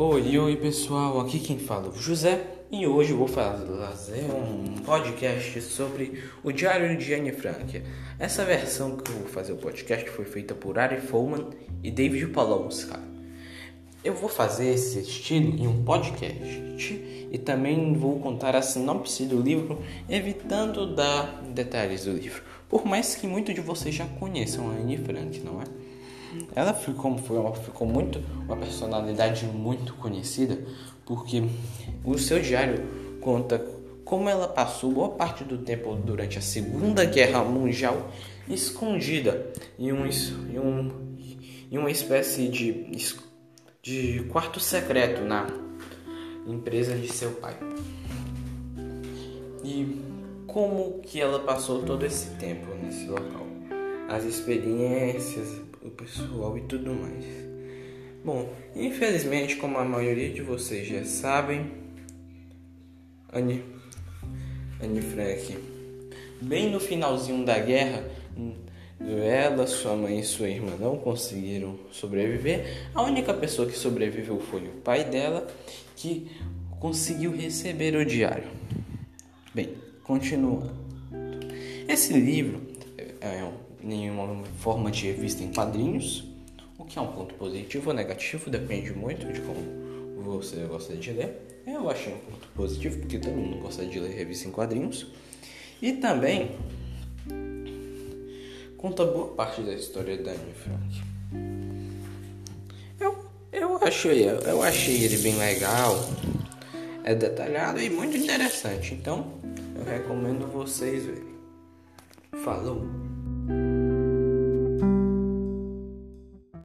Oi, oi pessoal, aqui quem fala é o José e hoje vou fazer um podcast sobre o Diário de Anne Frank. Essa versão que eu vou fazer o podcast foi feita por Ari Folman e David Polonsky. Eu vou fazer esse estilo em um podcast e também vou contar a sinopse do livro, evitando dar detalhes do livro. Por mais que muitos de vocês já conheçam a Anne Frank, não é? Ela ficou, foi uma, ficou muito uma personalidade muito conhecida porque o seu diário conta como ela passou boa parte do tempo durante a Segunda Guerra Mundial escondida em, um, em, um, em uma espécie de, de quarto secreto na empresa de seu pai. E como que ela passou todo esse tempo nesse local? As experiências, o pessoal e tudo mais. Bom, infelizmente, como a maioria de vocês já sabem, Anne, Anne Frank, bem no finalzinho da guerra, ela, sua mãe e sua irmã não conseguiram sobreviver. A única pessoa que sobreviveu foi o pai dela, que conseguiu receber o diário. Bem, continuando. Esse livro é um nenhuma forma de revista em quadrinhos, o que é um ponto positivo ou negativo, depende muito de como você gosta de ler. Eu achei um ponto positivo, porque todo mundo gosta de ler revista em quadrinhos. E também conta boa parte da história da Anne Frank. Eu, eu, achei, eu achei ele bem legal, é detalhado e muito interessante. Então, eu recomendo vocês verem. Falou!